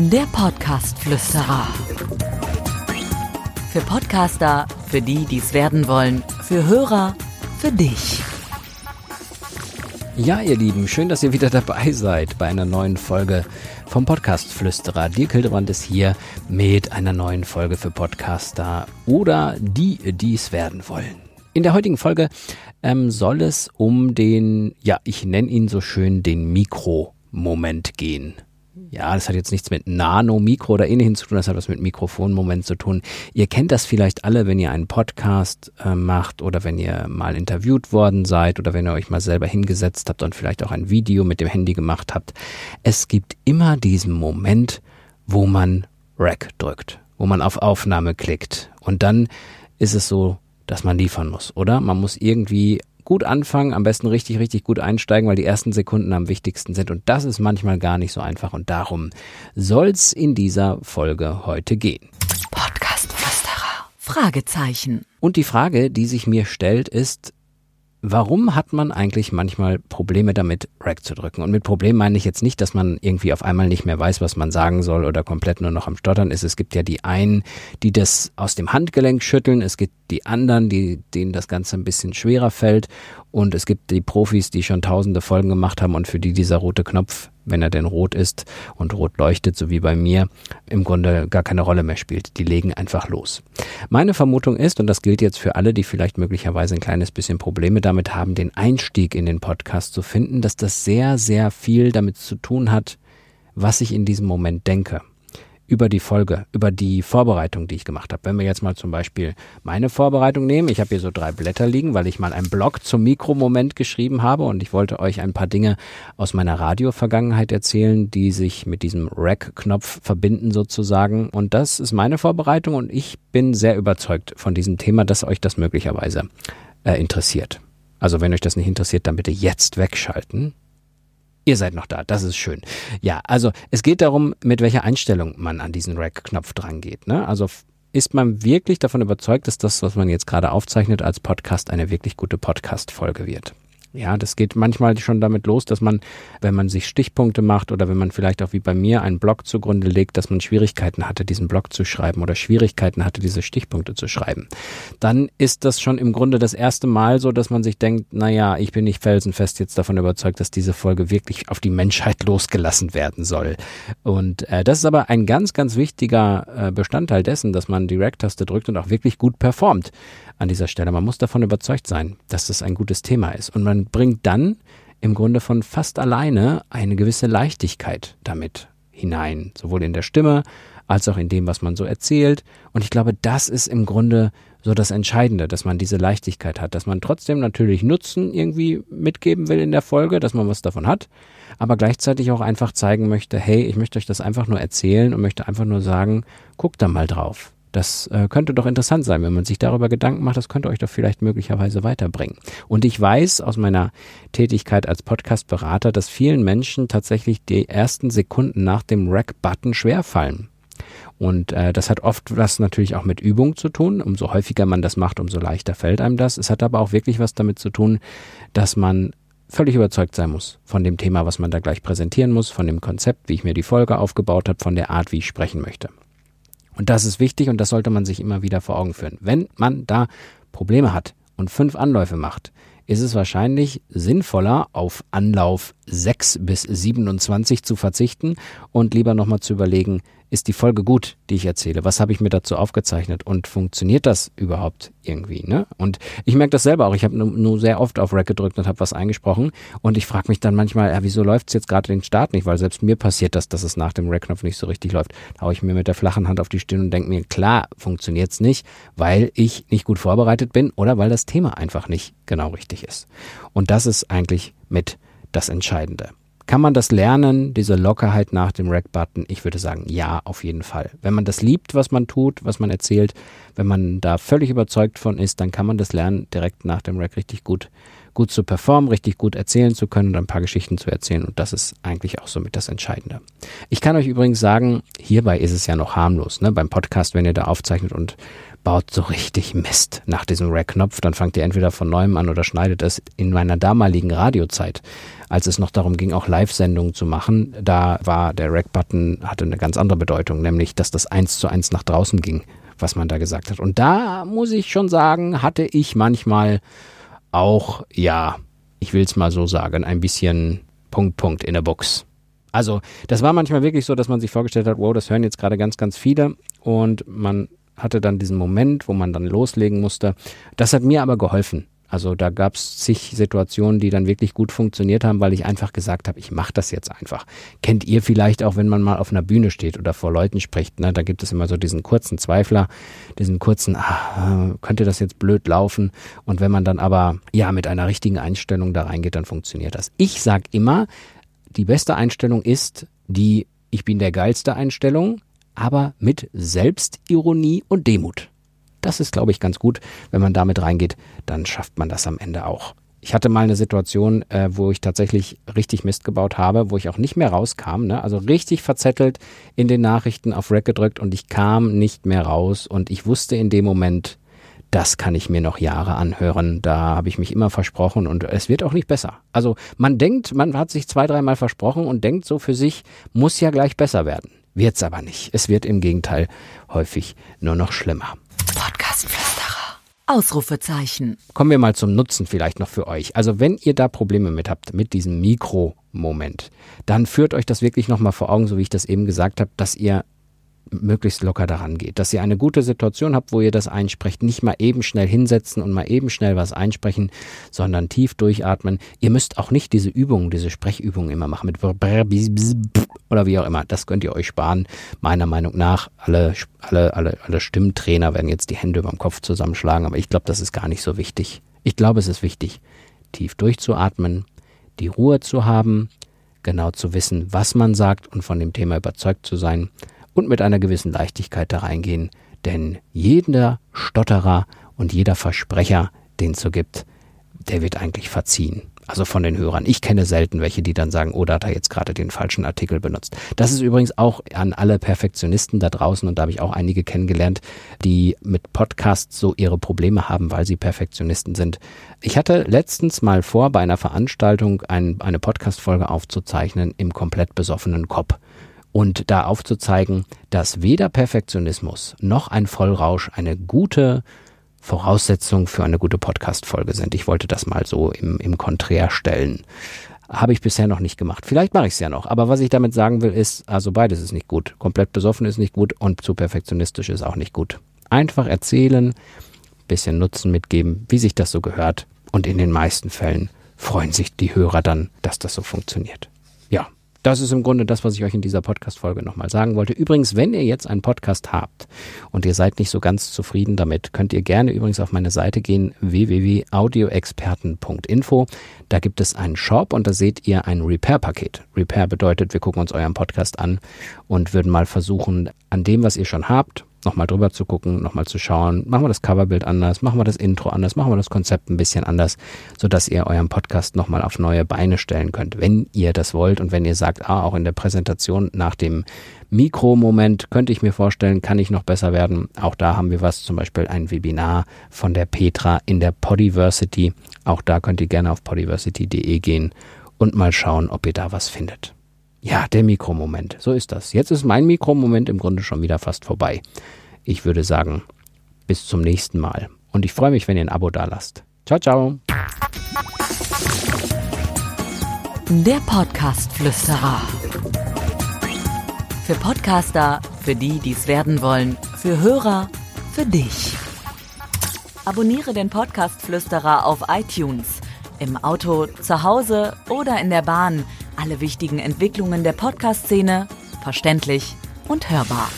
Der Podcast-Flüsterer. Für Podcaster, für die, die es werden wollen, für Hörer, für dich. Ja, ihr Lieben, schön, dass ihr wieder dabei seid bei einer neuen Folge vom Podcast Flüsterer. Dirk Hildebrand ist hier mit einer neuen Folge für Podcaster oder die, die es werden wollen. In der heutigen Folge ähm, soll es um den, ja, ich nenne ihn so schön den Mikromoment gehen. Ja, das hat jetzt nichts mit Nano, Mikro oder ähnlichem zu tun, das hat was mit Mikrofonmoment zu tun. Ihr kennt das vielleicht alle, wenn ihr einen Podcast äh, macht oder wenn ihr mal interviewt worden seid oder wenn ihr euch mal selber hingesetzt habt und vielleicht auch ein Video mit dem Handy gemacht habt. Es gibt immer diesen Moment, wo man Rack drückt, wo man auf Aufnahme klickt und dann ist es so, dass man liefern muss, oder? Man muss irgendwie gut anfangen, am besten richtig, richtig gut einsteigen, weil die ersten Sekunden am wichtigsten sind. Und das ist manchmal gar nicht so einfach. Und darum soll's in dieser Folge heute gehen. Podcast Flüsterer. Fragezeichen. Und die Frage, die sich mir stellt, ist, Warum hat man eigentlich manchmal Probleme damit, Rack zu drücken? Und mit Problem meine ich jetzt nicht, dass man irgendwie auf einmal nicht mehr weiß, was man sagen soll oder komplett nur noch am Stottern ist. Es gibt ja die einen, die das aus dem Handgelenk schütteln. Es gibt die anderen, die, denen das Ganze ein bisschen schwerer fällt. Und es gibt die Profis, die schon tausende Folgen gemacht haben und für die dieser rote Knopf wenn er denn rot ist und rot leuchtet, so wie bei mir, im Grunde gar keine Rolle mehr spielt. Die legen einfach los. Meine Vermutung ist, und das gilt jetzt für alle, die vielleicht möglicherweise ein kleines bisschen Probleme damit haben, den Einstieg in den Podcast zu finden, dass das sehr, sehr viel damit zu tun hat, was ich in diesem Moment denke über die Folge, über die Vorbereitung, die ich gemacht habe. Wenn wir jetzt mal zum Beispiel meine Vorbereitung nehmen, ich habe hier so drei Blätter liegen, weil ich mal einen Blog zum Mikromoment geschrieben habe und ich wollte euch ein paar Dinge aus meiner Radio-Vergangenheit erzählen, die sich mit diesem Rack-Knopf verbinden sozusagen. Und das ist meine Vorbereitung und ich bin sehr überzeugt von diesem Thema, dass euch das möglicherweise äh, interessiert. Also wenn euch das nicht interessiert, dann bitte jetzt wegschalten. Ihr seid noch da, das ist schön. Ja, also es geht darum, mit welcher Einstellung man an diesen Rack-Knopf dran geht. Ne? Also ist man wirklich davon überzeugt, dass das, was man jetzt gerade aufzeichnet als Podcast, eine wirklich gute Podcast-Folge wird. Ja, das geht manchmal schon damit los, dass man, wenn man sich Stichpunkte macht oder wenn man vielleicht auch wie bei mir einen Blog zugrunde legt, dass man Schwierigkeiten hatte, diesen Blog zu schreiben oder Schwierigkeiten hatte, diese Stichpunkte zu schreiben. Dann ist das schon im Grunde das erste Mal so, dass man sich denkt, naja, ich bin nicht felsenfest jetzt davon überzeugt, dass diese Folge wirklich auf die Menschheit losgelassen werden soll. Und äh, das ist aber ein ganz, ganz wichtiger äh, Bestandteil dessen, dass man die Rack-Taste drückt und auch wirklich gut performt an dieser Stelle. Man muss davon überzeugt sein, dass das ein gutes Thema ist. Und man bringt dann im Grunde von fast alleine eine gewisse Leichtigkeit damit hinein, sowohl in der Stimme als auch in dem, was man so erzählt. Und ich glaube, das ist im Grunde so das Entscheidende, dass man diese Leichtigkeit hat, dass man trotzdem natürlich Nutzen irgendwie mitgeben will in der Folge, dass man was davon hat, aber gleichzeitig auch einfach zeigen möchte, hey, ich möchte euch das einfach nur erzählen und möchte einfach nur sagen, guckt da mal drauf. Das äh, könnte doch interessant sein, wenn man sich darüber Gedanken macht. Das könnte euch doch vielleicht möglicherweise weiterbringen. Und ich weiß aus meiner Tätigkeit als Podcast-Berater, dass vielen Menschen tatsächlich die ersten Sekunden nach dem Rack-Button schwerfallen. Und äh, das hat oft was natürlich auch mit Übung zu tun. Umso häufiger man das macht, umso leichter fällt einem das. Es hat aber auch wirklich was damit zu tun, dass man völlig überzeugt sein muss von dem Thema, was man da gleich präsentieren muss, von dem Konzept, wie ich mir die Folge aufgebaut habe, von der Art, wie ich sprechen möchte. Und das ist wichtig und das sollte man sich immer wieder vor Augen führen. Wenn man da Probleme hat und fünf Anläufe macht, ist es wahrscheinlich sinnvoller, auf Anlauf 6 bis 27 zu verzichten und lieber nochmal zu überlegen, ist die Folge gut, die ich erzähle? Was habe ich mir dazu aufgezeichnet und funktioniert das überhaupt irgendwie? Ne? Und ich merke das selber auch. Ich habe nur, nur, sehr oft auf Rack gedrückt und habe was eingesprochen und ich frage mich dann manchmal, ja, wieso läuft es jetzt gerade den Start nicht? Weil selbst mir passiert das, dass es nach dem Rack-Knopf nicht so richtig läuft. Da haue ich mir mit der flachen Hand auf die Stirn und denke mir, klar, funktioniert es nicht, weil ich nicht gut vorbereitet bin oder weil das Thema einfach nicht genau richtig ist. Und das ist eigentlich mit das Entscheidende. Kann man das lernen, diese Lockerheit nach dem Rack-Button? Ich würde sagen, ja, auf jeden Fall. Wenn man das liebt, was man tut, was man erzählt, wenn man da völlig überzeugt von ist, dann kann man das lernen, direkt nach dem Rack richtig gut, gut zu performen, richtig gut erzählen zu können und ein paar Geschichten zu erzählen. Und das ist eigentlich auch somit das Entscheidende. Ich kann euch übrigens sagen, hierbei ist es ja noch harmlos. Ne? Beim Podcast, wenn ihr da aufzeichnet und baut so richtig Mist nach diesem Rack-Knopf, dann fangt ihr entweder von neuem an oder schneidet es. In meiner damaligen Radiozeit, als es noch darum ging, auch Live-Sendungen zu machen, da war der Rack-Button, hatte eine ganz andere Bedeutung, nämlich, dass das eins zu eins nach draußen ging, was man da gesagt hat. Und da muss ich schon sagen, hatte ich manchmal auch, ja, ich will es mal so sagen, ein bisschen Punkt, Punkt in der Box. Also, das war manchmal wirklich so, dass man sich vorgestellt hat, wow, das hören jetzt gerade ganz, ganz viele und man hatte dann diesen Moment, wo man dann loslegen musste. Das hat mir aber geholfen. Also da gab es zig Situationen, die dann wirklich gut funktioniert haben, weil ich einfach gesagt habe, ich mache das jetzt einfach. Kennt ihr vielleicht auch, wenn man mal auf einer Bühne steht oder vor Leuten spricht, ne? da gibt es immer so diesen kurzen Zweifler, diesen kurzen, ah, könnte das jetzt blöd laufen? Und wenn man dann aber ja mit einer richtigen Einstellung da reingeht, dann funktioniert das. Ich sag immer, die beste Einstellung ist die Ich bin der geilste Einstellung, aber mit Selbstironie und Demut. Das ist, glaube ich, ganz gut. Wenn man damit reingeht, dann schafft man das am Ende auch. Ich hatte mal eine Situation, äh, wo ich tatsächlich richtig Mist gebaut habe, wo ich auch nicht mehr rauskam. Ne? Also richtig verzettelt in den Nachrichten auf Rack gedrückt und ich kam nicht mehr raus. Und ich wusste in dem Moment, das kann ich mir noch Jahre anhören. Da habe ich mich immer versprochen und es wird auch nicht besser. Also man denkt, man hat sich zwei, dreimal versprochen und denkt so für sich, muss ja gleich besser werden. Wird's aber nicht. Es wird im Gegenteil häufig nur noch schlimmer. Podcastflüsterer. Ausrufezeichen. Kommen wir mal zum Nutzen vielleicht noch für euch. Also wenn ihr da Probleme mit habt, mit diesem Mikromoment, dann führt euch das wirklich nochmal vor Augen, so wie ich das eben gesagt habe, dass ihr möglichst locker daran geht. Dass ihr eine gute Situation habt, wo ihr das einsprecht. Nicht mal eben schnell hinsetzen und mal eben schnell was einsprechen, sondern tief durchatmen. Ihr müsst auch nicht diese Übungen, diese Sprechübungen immer machen mit oder wie auch immer. Das könnt ihr euch sparen. Meiner Meinung nach, alle, alle, alle, alle Stimmtrainer werden jetzt die Hände über dem Kopf zusammenschlagen, aber ich glaube, das ist gar nicht so wichtig. Ich glaube, es ist wichtig, tief durchzuatmen, die Ruhe zu haben, genau zu wissen, was man sagt und von dem Thema überzeugt zu sein und mit einer gewissen Leichtigkeit da reingehen, denn jeder Stotterer und jeder Versprecher, den es so gibt, der wird eigentlich verziehen. Also von den Hörern. Ich kenne selten welche, die dann sagen, oh, da hat er jetzt gerade den falschen Artikel benutzt. Das ist übrigens auch an alle Perfektionisten da draußen und da habe ich auch einige kennengelernt, die mit Podcasts so ihre Probleme haben, weil sie Perfektionisten sind. Ich hatte letztens mal vor, bei einer Veranstaltung ein, eine Podcast-Folge aufzuzeichnen im komplett besoffenen Kopf und da aufzuzeigen, dass weder Perfektionismus noch ein Vollrausch eine gute Voraussetzung für eine gute Podcast-Folge sind. Ich wollte das mal so im, im Konträr stellen. Habe ich bisher noch nicht gemacht. Vielleicht mache ich es ja noch. Aber was ich damit sagen will, ist, also beides ist nicht gut. Komplett besoffen ist nicht gut und zu perfektionistisch ist auch nicht gut. Einfach erzählen, bisschen Nutzen mitgeben, wie sich das so gehört. Und in den meisten Fällen freuen sich die Hörer dann, dass das so funktioniert. Ja, das ist im Grunde das, was ich euch in dieser Podcast-Folge nochmal sagen wollte. Übrigens, wenn ihr jetzt einen Podcast habt und ihr seid nicht so ganz zufrieden damit, könnt ihr gerne übrigens auf meine Seite gehen, www.audioexperten.info. Da gibt es einen Shop und da seht ihr ein Repair-Paket. Repair bedeutet, wir gucken uns euren Podcast an und würden mal versuchen, an dem, was ihr schon habt, nochmal drüber zu gucken, nochmal zu schauen, machen wir das Coverbild anders, machen wir das Intro anders, machen wir das Konzept ein bisschen anders, sodass ihr euren Podcast nochmal auf neue Beine stellen könnt, wenn ihr das wollt und wenn ihr sagt, ah, auch in der Präsentation nach dem Mikromoment könnte ich mir vorstellen, kann ich noch besser werden. Auch da haben wir was, zum Beispiel ein Webinar von der Petra in der Podiversity. Auch da könnt ihr gerne auf podiversity.de gehen und mal schauen, ob ihr da was findet. Ja, der Mikromoment. So ist das. Jetzt ist mein Mikromoment im Grunde schon wieder fast vorbei. Ich würde sagen, bis zum nächsten Mal. Und ich freue mich, wenn ihr ein Abo da lasst. Ciao, ciao. Der Podcast-Flüsterer. Für Podcaster, für die, die es werden wollen, für Hörer, für dich. Abonniere den Podcast-Flüsterer auf iTunes, im Auto, zu Hause oder in der Bahn alle wichtigen Entwicklungen der Podcast-Szene verständlich und hörbar.